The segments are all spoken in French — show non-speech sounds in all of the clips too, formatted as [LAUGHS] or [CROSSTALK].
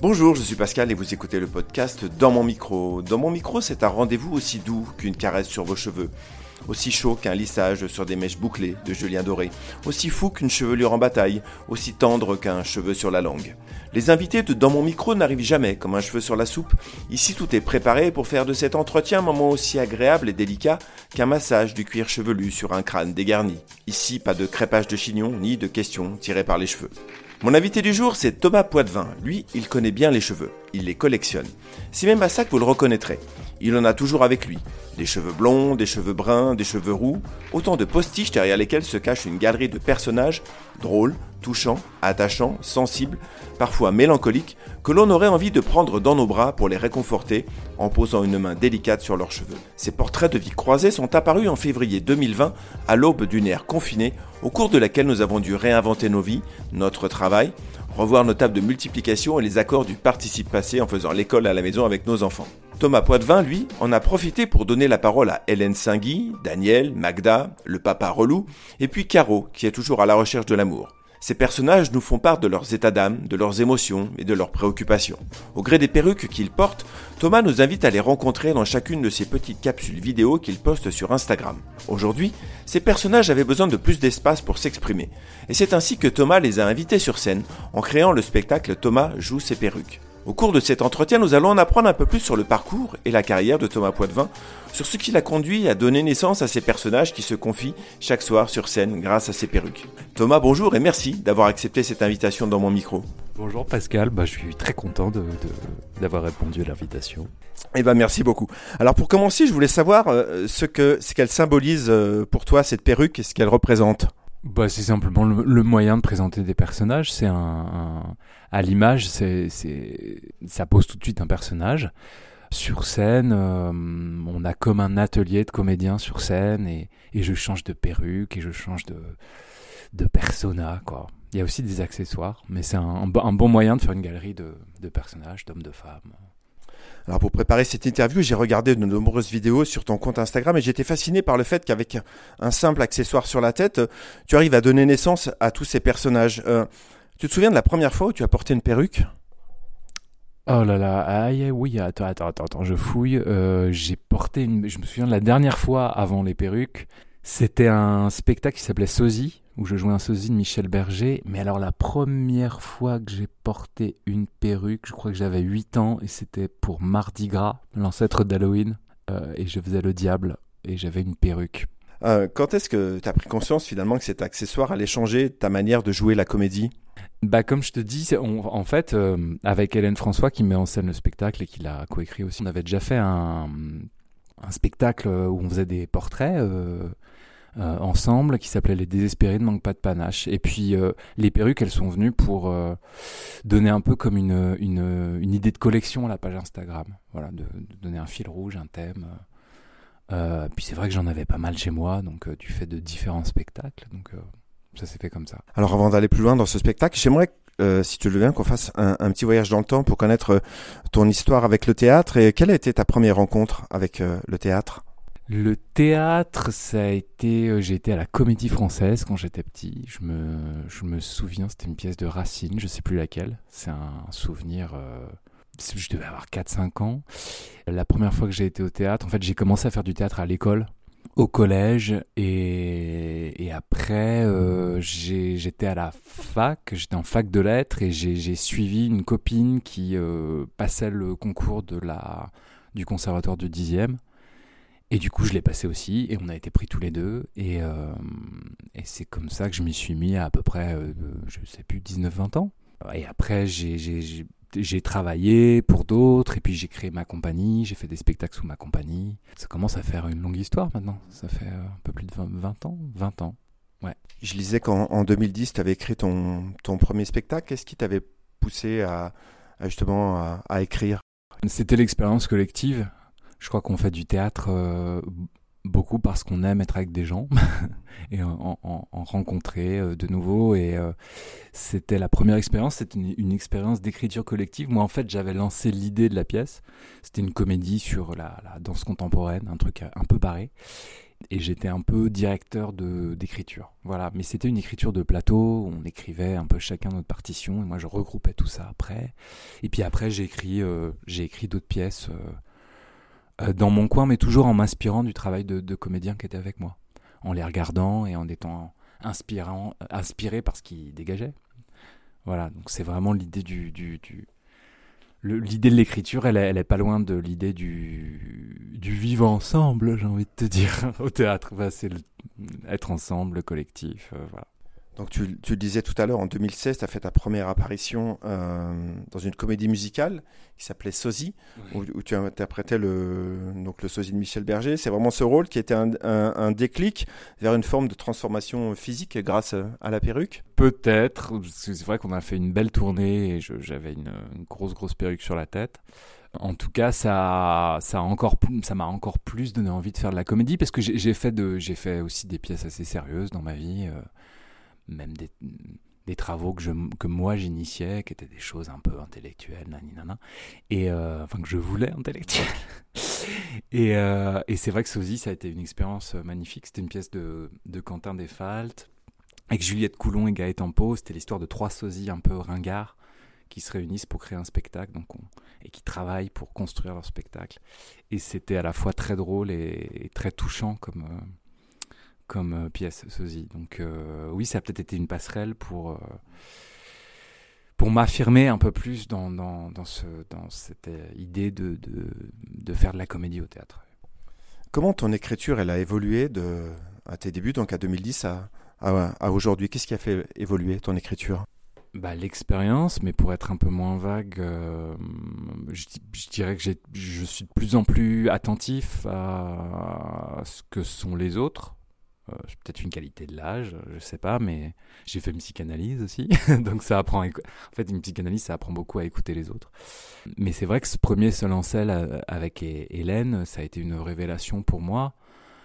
Bonjour, je suis Pascal et vous écoutez le podcast Dans mon micro. Dans mon micro, c'est un rendez-vous aussi doux qu'une caresse sur vos cheveux, aussi chaud qu'un lissage sur des mèches bouclées de Julien Doré, aussi fou qu'une chevelure en bataille, aussi tendre qu'un cheveu sur la langue. Les invités de Dans mon micro n'arrivent jamais comme un cheveu sur la soupe. Ici, tout est préparé pour faire de cet entretien un moment aussi agréable et délicat qu'un massage du cuir chevelu sur un crâne dégarni. Ici, pas de crépage de chignon ni de questions tirées par les cheveux. Mon invité du jour, c'est Thomas Poitvin. Lui, il connaît bien les cheveux. Il les collectionne. C'est même à ça que vous le reconnaîtrez. Il en a toujours avec lui. Des cheveux blonds, des cheveux bruns, des cheveux roux. Autant de postiches derrière lesquels se cache une galerie de personnages drôles, touchants, attachants, sensibles, parfois mélancoliques, que l'on aurait envie de prendre dans nos bras pour les réconforter en posant une main délicate sur leurs cheveux. Ces portraits de vie croisée sont apparus en février 2020 à l'aube d'une ère confinée au cours de laquelle nous avons dû réinventer nos vies, notre travail, revoir nos tables de multiplication et les accords du participe passé en faisant l'école à la maison avec nos enfants. Thomas Poitvin, lui, en a profité pour donner la parole à Hélène Singui, Daniel, Magda, le papa relou, et puis Caro, qui est toujours à la recherche de l'amour. Ces personnages nous font part de leurs états d'âme, de leurs émotions et de leurs préoccupations. Au gré des perruques qu'ils portent, Thomas nous invite à les rencontrer dans chacune de ces petites capsules vidéo qu'il poste sur Instagram. Aujourd'hui, ces personnages avaient besoin de plus d'espace pour s'exprimer, et c'est ainsi que Thomas les a invités sur scène en créant le spectacle Thomas joue ses perruques. Au cours de cet entretien, nous allons en apprendre un peu plus sur le parcours et la carrière de Thomas Poitvin, sur ce qui l'a conduit à donner naissance à ces personnages qui se confient chaque soir sur scène grâce à ses perruques. Thomas, bonjour et merci d'avoir accepté cette invitation dans mon micro. Bonjour Pascal, bah, je suis très content d'avoir répondu à l'invitation. Eh ben merci beaucoup. Alors pour commencer, je voulais savoir euh, ce que ce qu'elle symbolise euh, pour toi cette perruque et ce qu'elle représente. Bah, c'est simplement le, moyen de présenter des personnages. C'est un, à l'image, c'est, ça pose tout de suite un personnage. Sur scène, euh, on a comme un atelier de comédiens sur scène et, je change de perruque et je change de, de persona, quoi. Il y a aussi des accessoires, mais c'est un, un, bon moyen de faire une galerie de personnages, d'hommes, de femmes. Alors pour préparer cette interview, j'ai regardé de nombreuses vidéos sur ton compte Instagram et j'étais fasciné par le fait qu'avec un simple accessoire sur la tête, tu arrives à donner naissance à tous ces personnages. Euh, tu te souviens de la première fois où tu as porté une perruque? Oh là là, aïe, oui, attends, attends, attends, attends je fouille. Euh, j'ai porté une. Je me souviens de la dernière fois avant les perruques. C'était un spectacle qui s'appelait Sosie, où je jouais un sosie de Michel Berger. Mais alors la première fois que j'ai porté une perruque, je crois que j'avais 8 ans et c'était pour Mardi Gras, l'ancêtre d'Halloween. Euh, et je faisais le diable et j'avais une perruque. Euh, quand est-ce que tu as pris conscience finalement que cet accessoire allait changer ta manière de jouer la comédie? Bah comme je te dis, en fait, euh, avec Hélène François qui met en scène le spectacle et qui l'a coécrit aussi, on avait déjà fait un, un spectacle où on faisait des portraits euh, euh, ensemble qui s'appelait Les Désespérés ne manquent pas de panache. Et puis euh, les perruques, elles sont venues pour euh, donner un peu comme une, une, une, idée de collection à la page Instagram. Voilà, de, de donner un fil rouge, un thème. puis c'est vrai que j'en avais pas mal chez moi, donc du fait de différents spectacles. Donc ça s'est fait comme ça. Alors avant d'aller plus loin dans ce spectacle, j'aimerais euh, si tu le veux qu'on fasse un, petit voyage dans le temps pour connaître ton histoire avec le théâtre et quelle a été ta première rencontre avec euh, le théâtre? Le théâtre, ça a été. Euh, j'ai été à la Comédie Française quand j'étais petit. Je me, je me souviens, c'était une pièce de Racine, je sais plus laquelle. C'est un souvenir. Euh, je devais avoir 4-5 ans. La première fois que j'ai été au théâtre, en fait, j'ai commencé à faire du théâtre à l'école, au collège, et, après, euh, j'étais à la fac, j'étais en fac de lettres, et j'ai suivi une copine qui passait le concours de la, du conservatoire du 10e. Et du coup, je l'ai passé aussi, et on a été pris tous les deux. Et, euh, et c'est comme ça que je m'y suis mis à à peu près, euh, je sais plus, 19-20 ans. Et après, j'ai travaillé pour d'autres, et puis j'ai créé ma compagnie, j'ai fait des spectacles sous ma compagnie. Ça commence à faire une longue histoire maintenant. Ça fait euh, un peu plus de 20, ans 20 ans, ouais. Je lisais qu'en 2010, tu avais écrit ton, ton premier spectacle. Qu'est-ce qui t'avait poussé à, à justement à, à écrire? C'était l'expérience collective je crois qu'on fait du théâtre euh, beaucoup parce qu'on aime être avec des gens [LAUGHS] et en, en, en rencontrer euh, de nouveau. Et euh, c'était la première expérience, c'était une, expérience d'écriture collective. Moi, en fait, j'avais lancé l'idée de la pièce. C'était une comédie sur la, danse contemporaine, un truc un peu barré. et j'étais un peu directeur d'écriture. Voilà, mais c'était une écriture de plateau, on écrivait un peu chacun notre partition et moi je regroupais tout ça après. Et puis après j'ai écrit j'ai écrit d'autres pièces dans mon coin, mais toujours en m'inspirant du travail de, de comédiens qui étaient avec moi, en les regardant et en étant inspirant, inspiré par ce qu'ils dégageaient. Voilà, donc c'est vraiment l'idée du, l'idée de l'écriture, elle, elle est pas loin de l'idée du, du vivre ensemble, j'ai envie de te dire, [LAUGHS] au théâtre. c'est être ensemble, le collectif, euh, voilà. Donc tu, tu, le disais tout à l'heure, en 2016, tu as fait ta première apparition euh, dans une comédie musicale qui s'appelait Sosie, où, tu interprétais le, donc le sosie de Michel Berger. C'est vraiment ce rôle qui était un, un, un, déclic vers une forme de transformation physique grâce à la perruque Peut-être, c'est vrai qu'on a fait une belle tournée et j'avais une, une, grosse grosse perruque sur la tête. En tout cas, ça, ça, a encore, ça m'a encore plus donné envie de faire de la comédie parce que j'ai fait, de, fait aussi des pièces assez sérieuses dans ma vie. Euh, même des, travaux que, je, que moi j'initiais, qui étaient des choses un peu intellectuelles, naninana, et euh, enfin que je voulais intellectuelles. [LAUGHS] et, euh, et c'est vrai que Sosie, ça a été une expérience magnifique. C'était une pièce de, de Quentin Desfaltes avec Juliette Coulon et Gaëtan Pau. C'était l'histoire de trois sosies un peu ringards qui se réunissent pour créer un spectacle donc et qui travaillent pour construire leur spectacle. Et c'était à la fois très drôle et, très touchant comme, euh, comme euh, pièce, sosie. Donc euh, oui, ça a peut-être été une passerelle pour, euh, pour m'affirmer un peu plus dans, dans, dans, ce, dans cette idée de, de, de, faire de la comédie au théâtre. Comment ton écriture, elle a évolué de, à tes débuts, donc à 2010 à, à, aujourd'hui? Qu'est-ce qui a fait évoluer ton écriture? Bah, L'expérience, mais pour être un peu moins vague, je, je, dirais que je suis de plus en plus attentif à ce que sont les autres, euh, peut-être une qualité de l'âge, je sais pas, mais j'ai fait une psychanalyse aussi, [LAUGHS] donc ça apprend. En fait, une psychanalyse, ça apprend beaucoup à écouter les autres. Mais c'est vrai que ce premier seul en selle euh, avec Hélène, ça a été une révélation pour moi.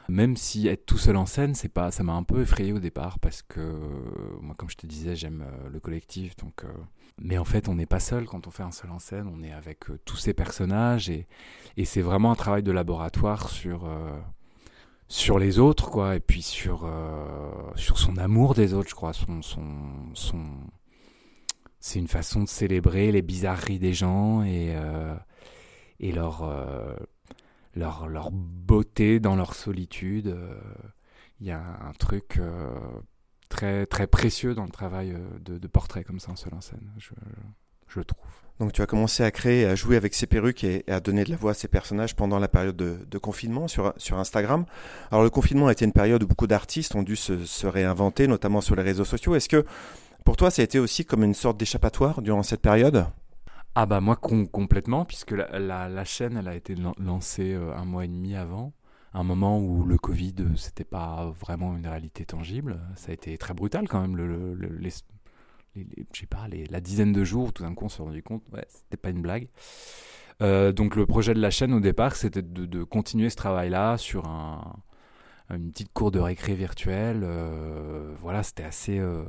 Même si être tout seul en scène, c'est pas, ça m'a un peu effrayé au départ parce que moi, comme je te disais, j'aime euh, le collectif, donc. Mais en fait, on n'est pas seul quand on fait un seul en scène. On est avec tous ces personnages et c'est vraiment un travail de laboratoire sur sur les autres, quoi, et puis sur, euh, sur son amour des autres, je crois. Son, son, son... C'est une façon de célébrer les bizarreries des gens et, euh, et leur, euh, leur, leur beauté dans leur solitude. Il y a un truc très, très précieux dans le travail de, de portrait comme ça en seul en scène, je, je trouve. Donc tu as commencé à créer, à jouer avec ces perruques et, à donner de la voix à ces personnages pendant la période de, confinement sur, sur Instagram. Alors le confinement a été une période où beaucoup d'artistes ont dû se, réinventer, notamment sur les réseaux sociaux. Est-ce que pour toi ça a été aussi comme une sorte d'échappatoire durant cette période? Ah bah moi complètement, puisque la, chaîne elle a été lancée euh, un mois et demi avant un moment où le Covid, c'était pas vraiment une réalité tangible. Ça a été très brutal quand même, je sais pas, la dizaine de jours, tout d'un coup on s'est rendu compte, ouais, c'était pas une blague. Euh, donc le projet de la chaîne au départ, c'était de, continuer ce travail-là sur un, une petite cour de récré virtuelle. Euh, voilà, c'était assez euh,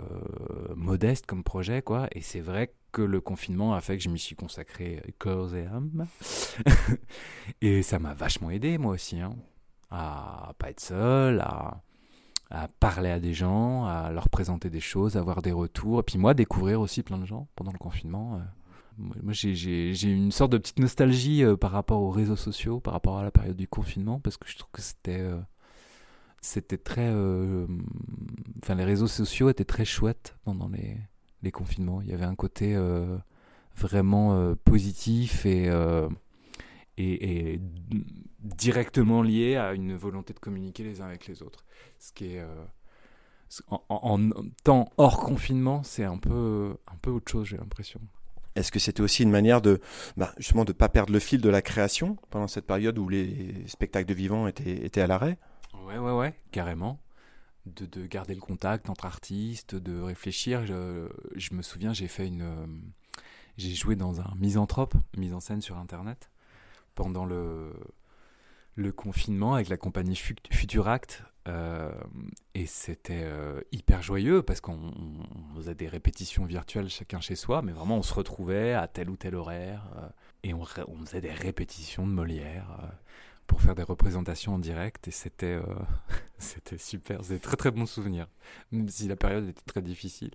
modeste comme projet, quoi. Et c'est vrai que le confinement a fait que je m'y suis consacré corps et âme. [LAUGHS] et ça m'a vachement aidé, moi aussi, hein, à pas être seul, à à parler à des gens, à leur présenter des choses, avoir des retours, et puis moi découvrir aussi plein de gens pendant le confinement. Euh. Moi j'ai une sorte de petite nostalgie euh, par rapport aux réseaux sociaux, par rapport à la période du confinement, parce que je trouve que c'était euh, c'était très... Enfin les réseaux sociaux étaient très chouettes pendant les, confinements. Il y avait un côté vraiment positif et, directement lié à une volonté de communiquer les uns avec les autres. Ce qui est euh, en, temps hors confinement, c'est un peu un peu autre chose, j'ai l'impression. Est-ce que c'était aussi une manière de bah, justement de pas perdre le fil de la création pendant cette période où les spectacles de vivants étaient étaient à l'arrêt? Ouais ouais ouais, carrément. De, de, garder le contact entre artistes, de réfléchir. Je, je me souviens, j'ai fait une, euh, j'ai joué dans un misanthrope, mise en scène sur internet pendant le, le confinement avec la compagnie Futuract. Euh, et c'était euh, hyper joyeux parce qu'on faisait des répétitions virtuelles chacun chez soi, mais vraiment on se retrouvait à tel ou tel horaire euh, et on, faisait des répétitions de Molière. pour faire des représentations en direct et c'était [LAUGHS] c'était super, c'est très très bon souvenir. Même si la période était très difficile,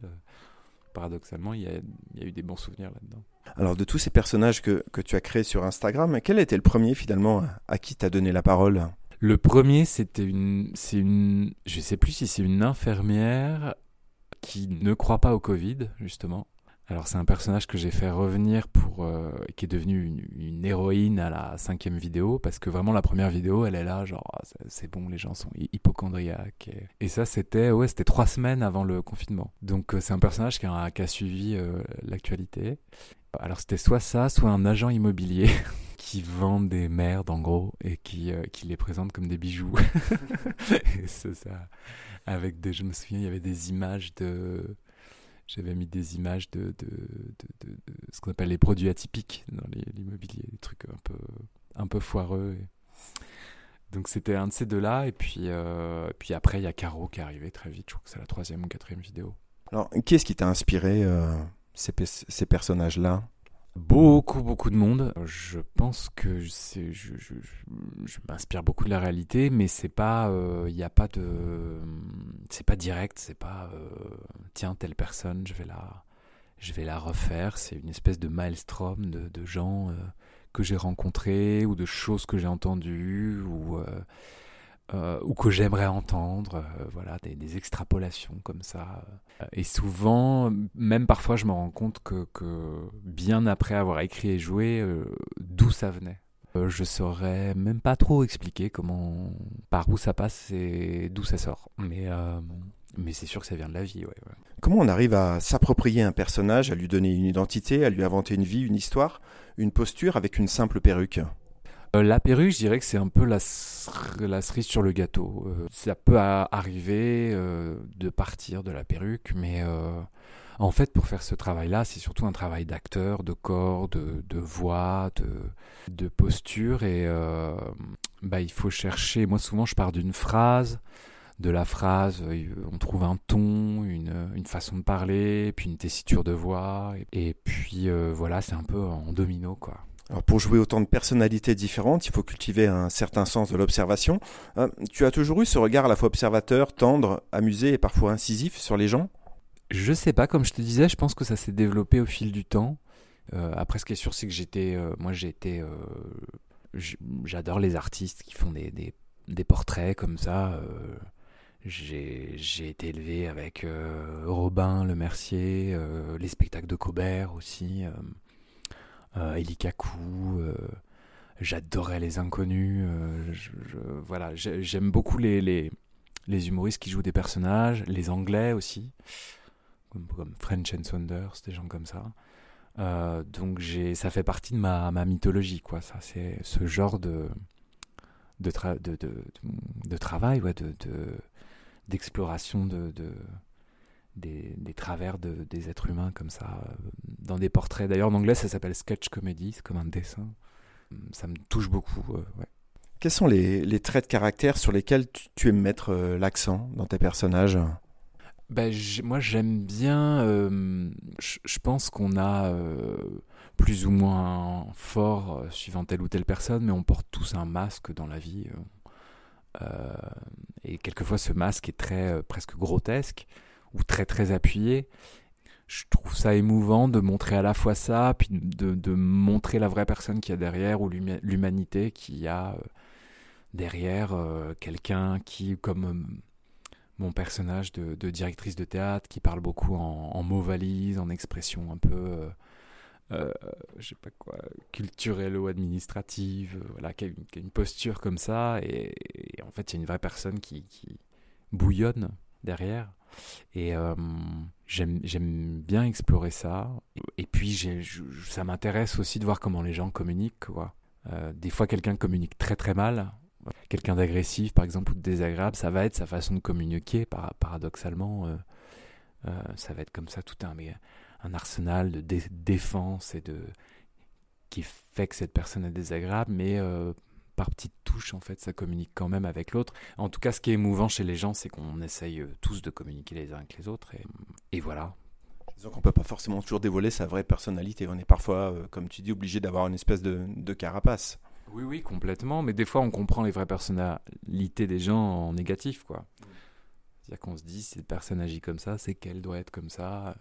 paradoxalement, il y, a, il y, a, eu des bons souvenirs là-dedans. Alors de tous ces personnages que, que tu as créés sur Instagram, quel était le premier finalement à qui t'as donné la parole? Le premier, c'était une, c'est une, je sais plus si c'est une infirmière qui ne croit pas au Covid justement alors c'est un personnage que j'ai fait revenir pour euh, qui est devenu une, héroïne à la cinquième vidéo parce que vraiment la première vidéo elle est là genre ah, c'est bon les gens sont hypochondriaques et, ça c'était ouais c'était trois semaines avant le confinement. Donc euh, c'est un personnage qui a, suivi euh, l'actualité. Alors c'était soit ça soit un agent immobilier [LAUGHS] qui vend des merdes en gros et qui, qui les présente comme des bijoux. [LAUGHS] C'est ça. Avec des je me souviens il y avait des images de j'avais mis des images de, de, de, ce qu'on appelle les produits atypiques dans l'immobilier, des trucs un peu, un peu foireux. Donc c'était un de ces deux-là. Et puis, euh, puis après, il y a Caro qui est arrivé très vite. Je crois que c'est la troisième ou quatrième vidéo. Alors, qu'est-ce qui t'a inspiré euh, ces personnages-là? Beaucoup, beaucoup de monde. Je pense que je, m'inspire beaucoup de la réalité, mais c'est pas, il euh, n'y a pas de, c'est pas direct, c'est pas, euh, tiens telle personne, je vais la, je vais la refaire. C'est une espèce de maelstrom de, gens euh, que j'ai rencontrés ou de choses que j'ai entendues ou euh, ou que j'aimerais entendre, euh, voilà, des, extrapolations comme ça. Et souvent, même parfois, je me rends compte que, que bien après avoir écrit et joué, euh, d'où ça venait. je saurais même pas trop expliquer comment, par où ça passe et d'où ça sort. Mais, mais c'est sûr que ça vient de la vie. Ouais, Comment on arrive à s'approprier un personnage, à lui donner une identité, à lui inventer une vie, une histoire, une posture avec une simple perruque? La perruque, je dirais que c'est un peu la, cerise sur le gâteau. Euh, ça peut arriver euh, de partir de la perruque, mais en fait, pour faire ce travail-là, c'est surtout un travail d'acteur, de corps, de, voix, de, posture. Et bah, il faut chercher. Moi, souvent, je pars d'une phrase. De la phrase, on trouve un ton, une, façon de parler, puis une tessiture de voix. Et puis voilà, c'est un peu en domino, quoi. Alors pour jouer autant de personnalités différentes, il faut cultiver un certain sens de l'observation. Euh, tu as toujours eu ce regard à la fois observateur, tendre, amusé et parfois incisif sur les gens? Je sais pas, comme je te disais, je pense que ça s'est développé au fil du temps. Euh, après, ce qui est sûr, c'est que j'étais, euh, moi, j'ai été, j'adore les artistes qui font des, des, des portraits comme ça. j'ai été élevé avec Robin, Le Mercier, les spectacles de Cobert aussi euh, Elikaku, euh, j'adorais les inconnus. Euh, voilà, j'aime beaucoup les, humoristes qui jouent des personnages, les anglais aussi, comme, French and Saunders, des gens comme ça. donc ça fait partie de ma, mythologie, quoi. Ça, c'est ce genre de travail, de, d'exploration de, de, des, des travers de, des êtres humains comme ça, euh, dans des portraits. D'ailleurs, en anglais, ça s'appelle sketch comedy, c'est comme un dessin. Ça me touche beaucoup. Euh, ouais. Quels sont les, les, traits de caractère sur lesquels tu, aimes mettre euh, l'accent dans tes personnages? Ben, Moi, j'aime bien. Euh, je pense qu'on a euh, plus ou moins fort suivant telle ou telle personne, mais on porte tous un masque dans la vie. et quelquefois, ce masque est très presque grotesque ou très très appuyé. Je trouve ça émouvant de montrer à la fois ça, puis de, de montrer la vraie personne qu'il y a derrière, ou l'humanité qu'il y a euh, derrière euh, quelqu'un qui, comme euh, mon personnage de, directrice de théâtre, qui parle beaucoup en, en mots valises, en expressions un peu, euh, je sais pas quoi, culturelle ou administrative, voilà, qui a, une, posture comme ça, et, en fait, il y a une vraie personne qui bouillonne derrière. Et euh, j'aime bien explorer ça. Et puis, ça m'intéresse aussi de voir comment les gens communiquent. Quoi. Euh, des fois, quelqu'un communique très très mal. Quelqu'un d'agressif, par exemple, ou de désagréable, ça va être sa façon de communiquer, paradoxalement. Euh, ça va être comme ça tout un, un arsenal de défense et de qui fait que cette personne est désagréable, mais par petites touches, en fait, ça communique quand même avec l'autre. En tout cas, ce qui est émouvant chez les gens, c'est qu'on essaye euh, tous de communiquer les uns avec les autres. Et, voilà. Disons qu'on peut pas forcément toujours dévoiler sa vraie personnalité. On est parfois, euh, comme tu dis, obligé d'avoir une espèce de, carapace. Oui, oui, complètement. Mais des fois, on comprend les vraies personnalités des gens en négatif, quoi. C'est-à-dire qu'on se dit, si cette personne agit comme ça, c'est qu'elle doit être comme ça.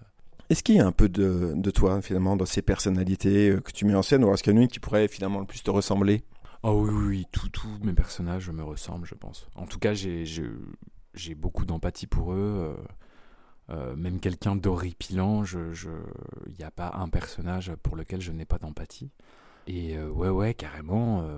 Est-ce qu'il y a un peu de, de, toi, finalement, dans ces personnalités euh, que tu mets en scène, ou est-ce qu'il y en a une qui pourrait finalement le plus te ressembler? Oh oui, oui, oui. tous mes personnages me ressemblent, je pense. En tout cas, j'ai beaucoup d'empathie pour eux. Euh, euh, même quelqu'un d'horripilant, il n'y je, a pas un personnage pour lequel je n'ai pas d'empathie. Et euh, ouais, ouais, carrément.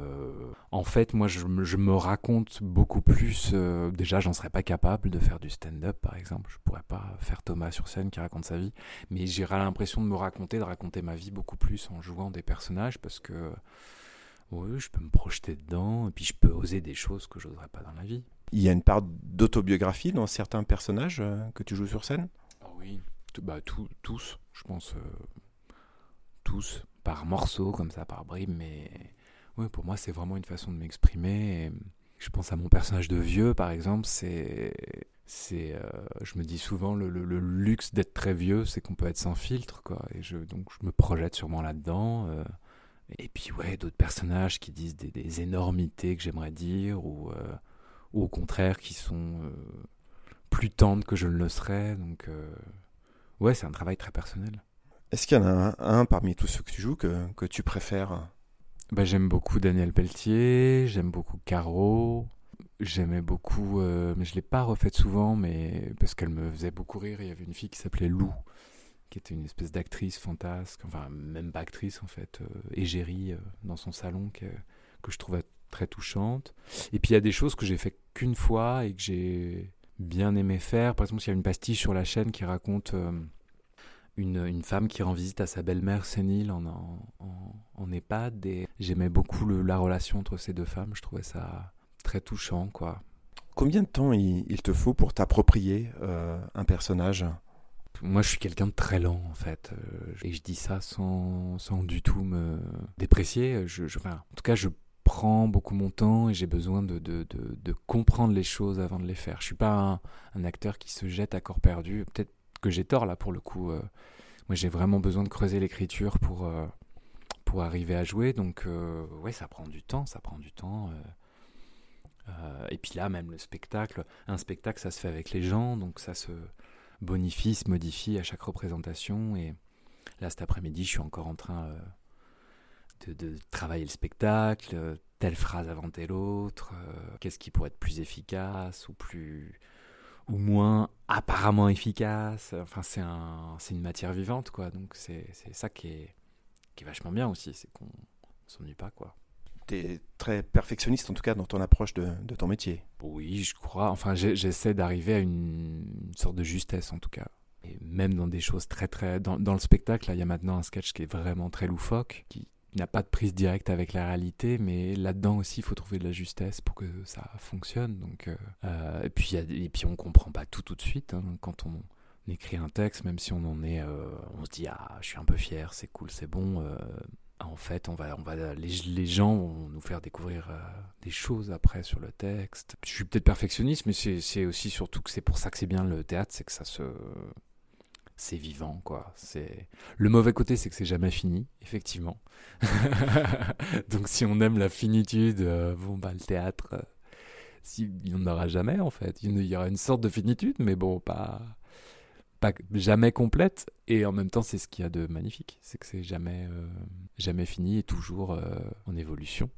En fait, moi, je, me raconte beaucoup plus. Déjà, j'en serais pas capable de faire du stand-up, par exemple. Je pourrais pas faire Thomas sur scène qui raconte sa vie. Mais j'aurais l'impression de me raconter, de raconter ma vie beaucoup plus en jouant des personnages parce que, oui, je peux me projeter dedans et puis je peux oser des choses que j'oserais pas dans la vie. Il y a une part d'autobiographie dans certains personnages que tu joues sur scène? Ah Oui, bah, tous, je pense. tous par morceaux, comme ça, par bribes, mais oui, pour moi, c'est vraiment une façon de m'exprimer. Je pense à mon personnage de vieux, par exemple, c'est. c'est euh, je me dis souvent, le, luxe d'être très vieux, c'est qu'on peut être sans filtre, quoi. Et je, donc, je me projette sûrement là-dedans. Euh. Et puis, ouais, d'autres personnages qui disent des, énormités que j'aimerais dire, ou, euh, ou, au contraire, qui sont plus tendres que je ne le serais. Donc, ouais, c'est un travail très personnel. Est-ce qu'il y en a un, parmi tous ceux que tu joues que, que tu préfères? Bah, J'aime beaucoup Daniel Pelletier, j'aime beaucoup Caro, j'aimais beaucoup, euh, mais je ne l'ai pas refaite souvent, mais parce qu'elle me faisait beaucoup rire. Il y avait une fille qui s'appelait Lou, qui était une espèce d'actrice fantasque, enfin même pas actrice en fait, euh, égérie euh, dans son salon que, que je trouvais très touchante. Et puis il y a des choses que j'ai fait qu'une fois et que j'ai bien aimé faire. Par exemple, il y a une pastiche sur la chaîne qui raconte une, femme qui rend visite à sa belle-mère sénile en, en, en, EHPAD. Et j'aimais beaucoup la relation entre ces deux femmes. Je trouvais ça très touchant, quoi. Combien de temps il, te faut pour t'approprier euh, un personnage? Moi, je suis quelqu'un de très lent, en fait. Euh, et je dis ça sans, sans du tout me déprécier. Je, en tout cas, je prends beaucoup mon temps et j'ai besoin de, de, comprendre les choses avant de les faire. Je suis pas un, un acteur qui se jette à corps perdu. Peut-être que j'ai tort là pour le coup. Euh. moi j'ai vraiment besoin de creuser l'écriture pour, euh, pour arriver à jouer. Donc euh, ouais, ça prend du temps, ça prend du temps. et puis là, même le spectacle, un spectacle, ça se fait avec les gens, donc ça se bonifie, se modifie à chaque représentation. Et là, cet après-midi, je suis encore en train de, de, travailler le spectacle, telle phrase avant telle autre, qu'est-ce qui pourrait être plus efficace ou plus ou moins apparemment efficace. Enfin, c'est un, une matière vivante, quoi. Donc, c'est ça qui est, qui est vachement bien aussi, c'est qu'on s'ennuie pas, quoi. Très perfectionniste, en tout cas, dans ton approche de, ton métier. Oui, je crois. Enfin, j'essaie d'arriver à une, sorte de justesse, en tout cas. Et même dans des choses très, très. Dans, le spectacle, il y a maintenant un sketch qui est vraiment très loufoque, qui, il n'y a pas de prise directe avec la réalité, mais là-dedans aussi, il faut trouver de la justesse pour que ça fonctionne. Donc, euh, euh, et, puis, et puis, on comprend pas tout tout de suite. Hein. quand on écrit un texte, même si on en est, euh, on se dit ah, je suis un peu fier, c'est cool, c'est bon. En fait, on va, on va, les, gens vont nous faire découvrir des choses après sur le texte. Je suis peut-être perfectionniste, mais c'est aussi surtout que c'est pour ça que c'est bien le théâtre, c'est que ça se c'est vivant, quoi. C'est le mauvais côté, c'est que c'est jamais fini, effectivement. [LAUGHS] Donc si on aime la finitude, euh, bon bah le théâtre, euh, si, il n'y en aura jamais en fait. Il y aura une sorte de finitude, mais bon, pas pas jamais complète. Et en même temps, c'est ce qu'il y a de magnifique, c'est que c'est jamais euh, jamais fini et toujours en évolution.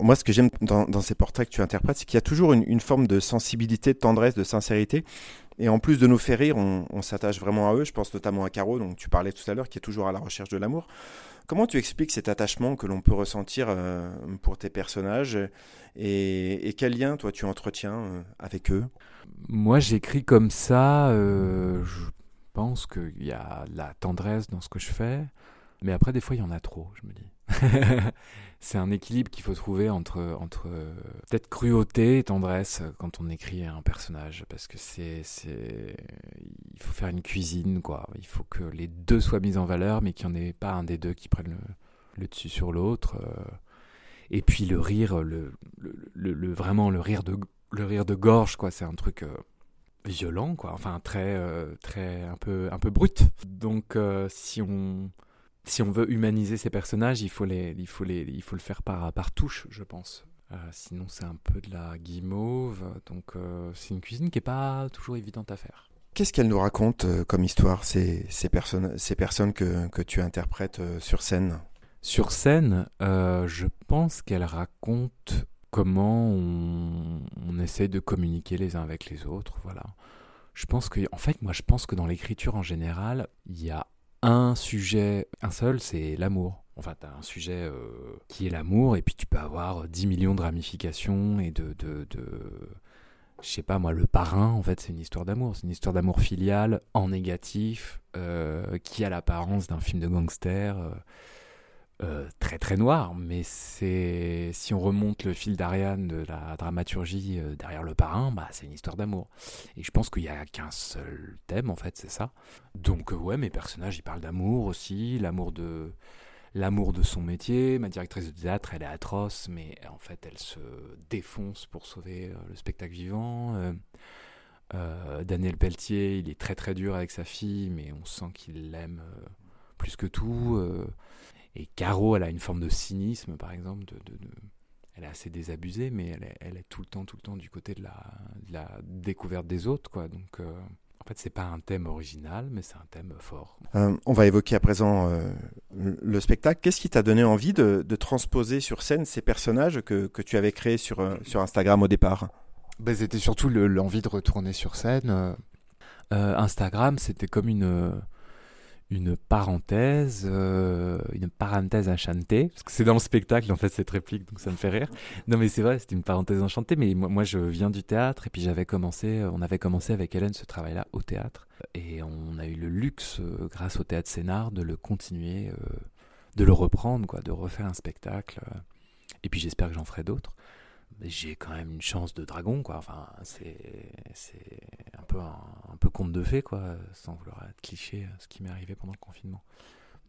Moi, ce que j'aime dans, ces portraits que tu interprètes, c'est qu'il y a toujours une, forme de sensibilité, de tendresse, de sincérité. Et en plus de nous faire rire, on, s'attache vraiment à eux. Je pense notamment à Caro, dont tu parlais tout à l'heure, qui est toujours à la recherche de l'amour. Comment tu expliques cet attachement que l'on peut ressentir euh, pour tes personnages? Et, quel lien, toi, tu entretiens euh, avec eux? Moi, j'écris comme ça. Euh, je pense qu'il y a la tendresse dans ce que je fais. Mais après, des fois, il y en a trop, je me dis. [LAUGHS] c'est un équilibre qu'il faut trouver entre, entre peut-être cruauté et tendresse quand on écrit un personnage. Parce que c'est. Il faut faire une cuisine, quoi. Il faut que les deux soient mis en valeur, mais qu'il n'y en ait pas un des deux qui prenne le, dessus sur l'autre. Et puis le rire, le, le, vraiment le rire de, le rire de gorge, quoi. C'est un truc. Euh, violent quoi enfin très euh, très un peu un peu brut donc euh, si on si on veut humaniser ces personnages, il faut, les, il faut, les, il faut le faire par, par touche, je pense. Euh, sinon, c'est un peu de la guimauve. Donc, euh, c'est une cuisine qui n'est pas toujours évidente à faire. Qu'est-ce qu'elle nous raconte euh, comme histoire, ces, ces, personnes, ces personnes que, que tu interprètes sur scène? Sur scène, je pense qu'elle raconte comment on, on, essaie de communiquer les uns avec les autres. Voilà. Je pense que, en fait, moi, je pense que dans l'écriture en général, il y a un sujet, un seul, c'est l'amour. Enfin, tu un sujet euh, qui est l'amour, et puis tu peux avoir 10 millions de ramifications et de, de, de je sais pas moi, le parrain, en fait, c'est une histoire d'amour. C'est une histoire d'amour filial, en négatif, euh, qui a l'apparence d'un film de gangster. Euh, euh, très très noir, mais c'est si on remonte le fil d'Ariane de la dramaturgie euh, derrière le parrain, bah c'est une histoire d'amour. Et je pense qu'il n'y a qu'un seul thème en fait, c'est ça. Donc euh, ouais, mes personnages ils parlent d'amour aussi, l'amour de l'amour de son métier. Ma directrice de théâtre, elle est atroce, mais en fait elle se défonce pour sauver le spectacle vivant. Daniel Pelletier, il est très très dur avec sa fille, mais on sent qu'il l'aime plus que tout. Et Caro, elle a une forme de cynisme, par exemple. De, elle est assez désabusée, mais elle est, elle est, tout le temps, tout le temps du côté de la, la découverte des autres, quoi. Donc, euh, en fait, c'est pas un thème original, mais c'est un thème fort. Euh, on va évoquer à présent euh, le spectacle. Qu'est-ce qui t'a donné envie de, de, transposer sur scène ces personnages que, que tu avais créés sur, sur Instagram au départ? Ben, C'était surtout l'envie de retourner sur scène. Instagram, c'était comme une une parenthèse, euh, une parenthèse enchantée, parce que c'est dans le spectacle en fait cette réplique, donc ça me fait rire. Non mais c'est vrai, c'était une parenthèse enchantée, mais moi, moi, je viens du théâtre et puis j'avais commencé, euh, on avait commencé avec Hélène ce travail-là au théâtre et on a eu le luxe, euh, grâce au théâtre Scénar, de le continuer, de le reprendre, quoi, de refaire un spectacle. et puis j'espère que j'en ferai d'autres j'ai quand même une chance de dragon, quoi. Enfin, c'est, un peu un, peu conte de fées, quoi, sans vouloir être cliché, ce qui m'est arrivé pendant le confinement,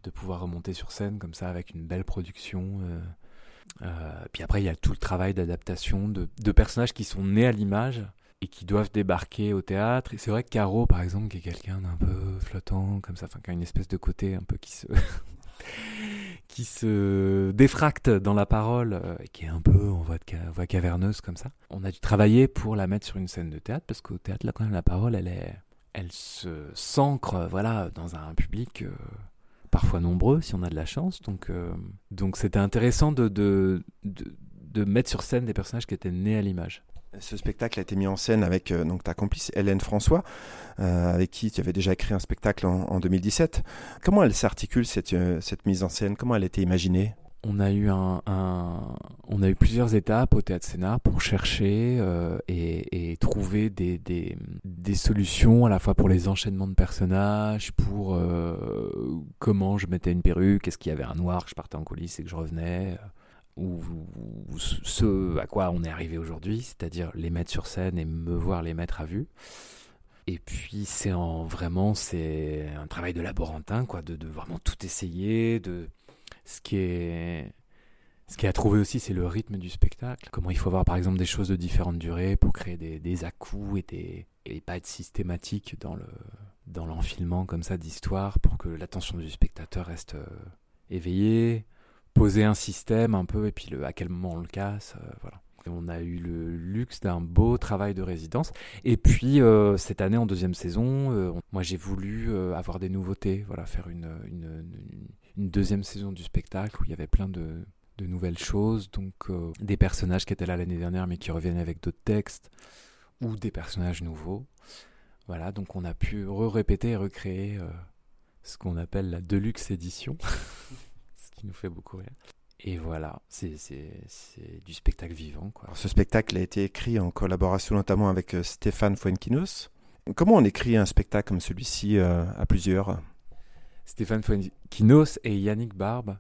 de pouvoir remonter sur scène comme ça avec une belle production. Euh, euh, puis après, il y a tout le travail d'adaptation de, personnages qui sont nés à l'image et qui doivent débarquer au théâtre. C'est vrai que Caro, par exemple, qui est quelqu'un d'un peu flottant, comme ça, enfin, qui a une espèce de côté un peu qui se qui se défracte dans la parole, euh, qui est un peu en voix, de caverneuse comme ça. On a dû travailler pour la mettre sur une scène de théâtre, parce qu'au théâtre, là, quand même, la parole, elle, se s'ancre voilà, dans un public euh, parfois nombreux, si on a de la chance. Donc, euh, donc c'était intéressant de, de, de mettre sur scène des personnages qui étaient nés à l'image. Ce spectacle a été mis en scène avec euh, donc ta complice Hélène François, euh, avec qui tu avais déjà écrit un spectacle en, en 2017. Comment elle s'articule cette, euh, cette mise en scène? Comment elle a été imaginée? On a eu un, on a eu plusieurs étapes au théâtre Sénat pour chercher et, trouver des, des, des, solutions à la fois pour les enchaînements de personnages, pour comment je mettais une perruque, est-ce qu'il y avait un noir, que je partais en coulisses et que je revenais? Ou, ce à quoi on est arrivé aujourd'hui, c'est-à-dire les mettre sur scène et me voir les mettre à vue. Et puis c'est en vraiment c'est un travail de laborantin quoi, de, vraiment tout essayer. De ce qui est ce qui a trouvé aussi c'est le rythme du spectacle. Comment il faut avoir par exemple des choses de différentes durées pour créer des, des à-coups et des et pas être systématique dans le dans l'enfilement comme ça d'histoire pour que l'attention du spectateur reste euh, éveillée poser un système un peu et puis le, à quel moment on le casse. Euh, voilà. on a eu le luxe d'un beau travail de résidence. Et puis euh, cette année en deuxième saison, euh, moi j'ai voulu avoir des nouveautés, voilà, faire une, une, deuxième saison du spectacle où il y avait plein de, de nouvelles choses, donc des personnages qui étaient là l'année dernière mais qui reviennent avec d'autres textes ou des personnages nouveaux. Voilà, donc on a pu re-répéter et recréer ce qu'on appelle la deluxe édition. [LAUGHS] nous fait beaucoup rire. Et voilà, c'est du spectacle vivant. Quoi. ce spectacle a été écrit en collaboration notamment avec euh, Stéphane Fuenquinos. Comment on écrit un spectacle comme celui-ci euh, à plusieurs? Stéphane Fuenquinos et Yannick Barbe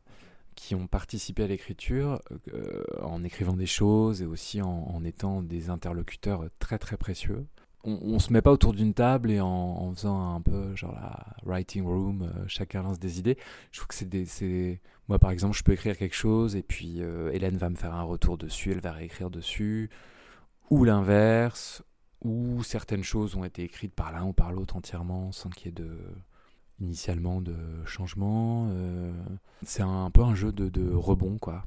qui ont participé à l'écriture euh, en écrivant des choses et aussi en, en, étant des interlocuteurs très très précieux on, on, se met pas autour d'une table et en, en, faisant un peu genre la writing room, euh, chacun lance des idées. Je trouve que c'est des, moi par exemple, je peux écrire quelque chose et puis euh, Hélène va me faire un retour dessus, elle va réécrire dessus, ou l'inverse, ou certaines choses ont été écrites par l'un ou par l'autre entièrement sans qu'il y ait de, initialement de changement. euh, c'est un, peu un jeu de, de rebond, quoi.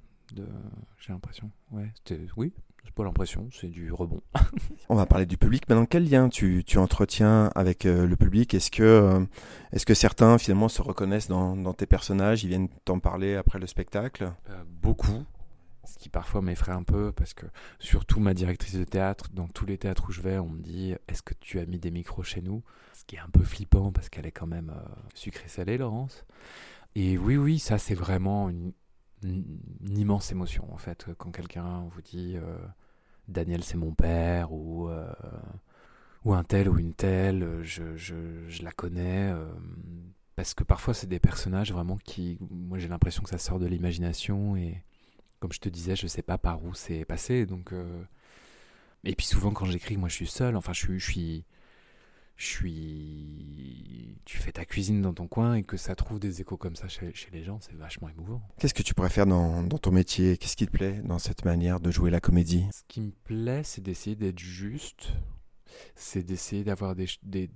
J'ai l'impression. Ouais, oui, c'est pas l'impression, c'est du rebond. [LAUGHS] On va parler du public. Maintenant, quel lien tu, tu entretiens avec euh, le public? Est-ce que, euh, est-ce que certains, finalement, se reconnaissent dans, dans tes personnages? Ils viennent t'en parler après le spectacle? Euh, beaucoup. Ce qui parfois m'effraie un peu parce que, surtout ma directrice de théâtre, dans tous les théâtres où je vais, on me dit Est-ce que tu as mis des micros chez nous? Ce qui est un peu flippant parce qu'elle est quand même euh, sucrée-salée, Laurence. Et oui, oui, ça c'est vraiment une, une- immense émotion en fait. Quand quelqu'un vous dit euh, Daniel c'est mon père ou, euh, ou un tel ou une telle, je, je- la connais. euh, parce que parfois c'est des personnages vraiment qui, moi j'ai l'impression que ça sort de l'imagination et comme je te disais, je sais pas par où c'est passé. Donc, et puis souvent quand j'écris, moi je suis seul. Enfin, je suis, je suis. Tu fais ta cuisine dans ton coin et que ça trouve des échos comme ça chez, chez les gens, c'est vachement émouvant. Qu'est-ce que tu pourrais faire dans, dans ton métier? Qu'est-ce qui te plaît dans cette manière de jouer la comédie? Ce qui me plaît, c'est d'essayer d'être juste. C'est d'essayer d'avoir des,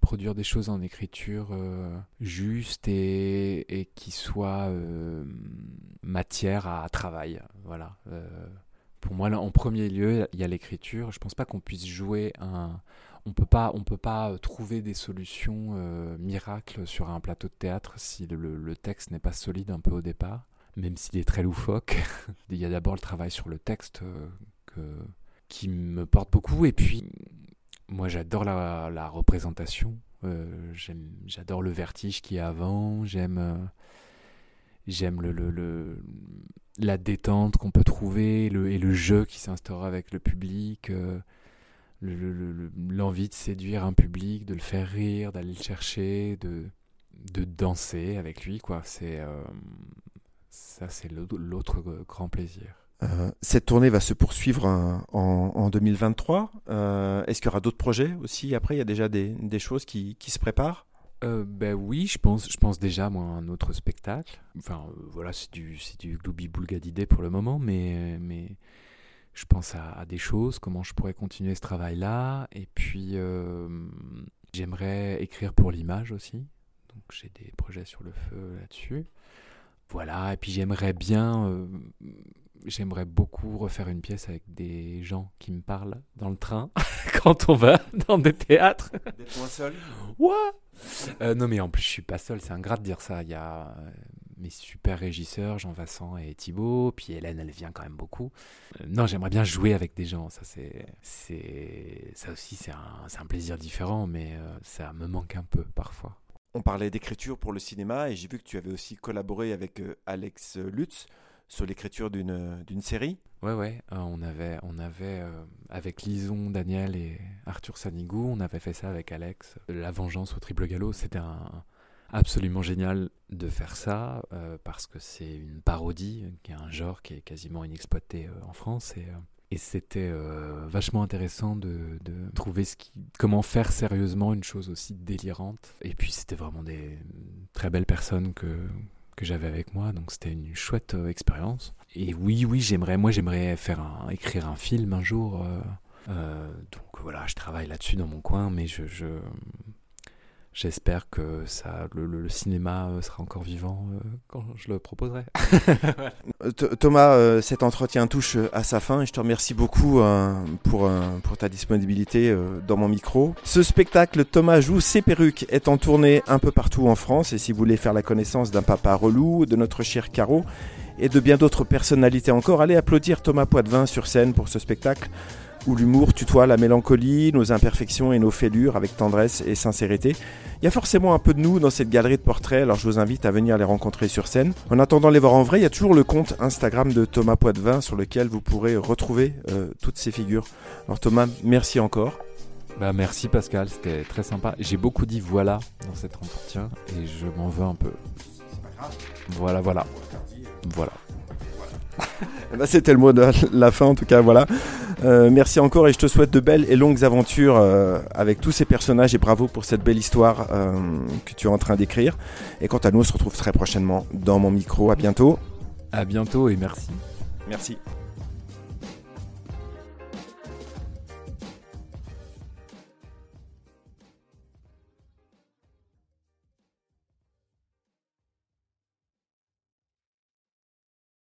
produire des choses en écriture euh, juste et, et qui soient euh, matière à travail. Voilà. Euh, pour moi, en premier lieu, il y a l'écriture. Je pense pas qu'on puisse jouer un. On peut pas, on peut pas euh, trouver des solutions euh, miracles sur un plateau de théâtre si le, texte n'est pas solide un peu au départ, même s'il est très loufoque. [LAUGHS] il y a d'abord le travail sur le texte euh, qui me porte beaucoup. Et puis, moi, j'adore la, représentation. J'adore le vertige qui est avant. J'aime, j'aime le, le, le- la détente qu'on peut trouver le, et le jeu qui s'instaure avec le public. euh, le- le- le- le- l'envie de séduire un public, de le faire rire, d'aller le chercher, de, de danser avec lui, quoi. C'est euh, ça, c'est l'autre grand plaisir. Euh, cette tournée va se poursuivre euh, en, en 2023. Euh, Est-ce qu'il y aura d'autres projets aussi Après, il y a déjà des, des choses qui, qui se préparent? Euh, ben oui, je pense, je pense déjà à un autre spectacle. Enfin euh, voilà, c'est du, c'est du boulga d'idées pour le moment, mais, mais je pense à, des choses, comment je pourrais continuer ce travail-là. Et puis euh, j'aimerais écrire pour l'image aussi. Donc j'ai des projets sur le feu là-dessus. Voilà, et puis j'aimerais bien, j'aimerais beaucoup refaire une pièce avec des gens qui me parlent dans le train [LAUGHS] quand on va dans des théâtres. D'être moins seul Ouais. Euh, non mais en plus je suis pas seul, c'est ingrat de dire ça. Il y a euh, mes super régisseurs, Jean Vincent et Thibaut, puis Hélène, elle vient quand même beaucoup. Euh, non, j'aimerais bien jouer avec des gens. Ça c'est, c'est, ça aussi c'est un, c'est un plaisir différent, mais euh, ça me manque un peu parfois. On parlait d'écriture pour le cinéma et j'ai vu que tu avais aussi collaboré avec Alex Lutz sur l'écriture d'une d'une série. Ouais, ouais. euh, on avait, on avait euh, avec Lison, Daniel et Arthur Sanigou, on avait fait ça avec Alex. La vengeance au triple galop, c'était absolument génial de faire ça euh, parce que c'est une parodie, qui est un genre qui est quasiment inexploité euh, en France et, euh, et c'était euh, vachement intéressant de, de trouver ce qui, comment faire sérieusement une chose aussi délirante. Et puis c'était vraiment des très belles personnes que que j'avais avec moi, donc c'était une chouette euh, expérience. Et oui, oui, j'aimerais, moi, j'aimerais faire écrire un film un jour. euh, euh, donc voilà, je travaille là-dessus dans mon coin, mais je, je j'espère que ça, le, le- le cinéma euh, sera encore vivant euh, quand je le proposerai. [LAUGHS] Euh, Th- Thomas, euh, cet entretien touche à sa fin et je te remercie beaucoup euh, pour, euh, pour ta disponibilité euh, dans mon micro. Ce spectacle Thomas joue ses perruques est en tournée un peu partout en France et si vous voulez faire la connaissance d'un papa relou, de notre cher Caro et de bien d'autres personnalités encore, allez applaudir Thomas Poitvin sur scène pour ce spectacle où l'humour tutoie la mélancolie, nos imperfections et nos fêlures avec tendresse et sincérité. Il y a forcément un peu de nous dans cette galerie de portraits, alors je vous invite à venir les rencontrer sur scène. En attendant de les voir en vrai, il y a toujours le compte Instagram de Thomas Poitvin sur lequel vous pourrez retrouver euh, toutes ces figures. Alors Thomas, merci encore. Bah merci Pascal, c'était très sympa. J'ai beaucoup dit voilà dans cet entretien et je m'en veux un peu. Voilà, voilà, voilà. Eh ben, C'était le mot de la fin en tout cas, voilà. Euh, merci encore et je te souhaite de belles et longues aventures euh, avec tous ces personnages et bravo pour cette belle histoire euh, que tu es en train d'écrire. Et quant à nous, on se retrouve très prochainement dans mon micro. À bientôt. À bientôt et merci. Merci.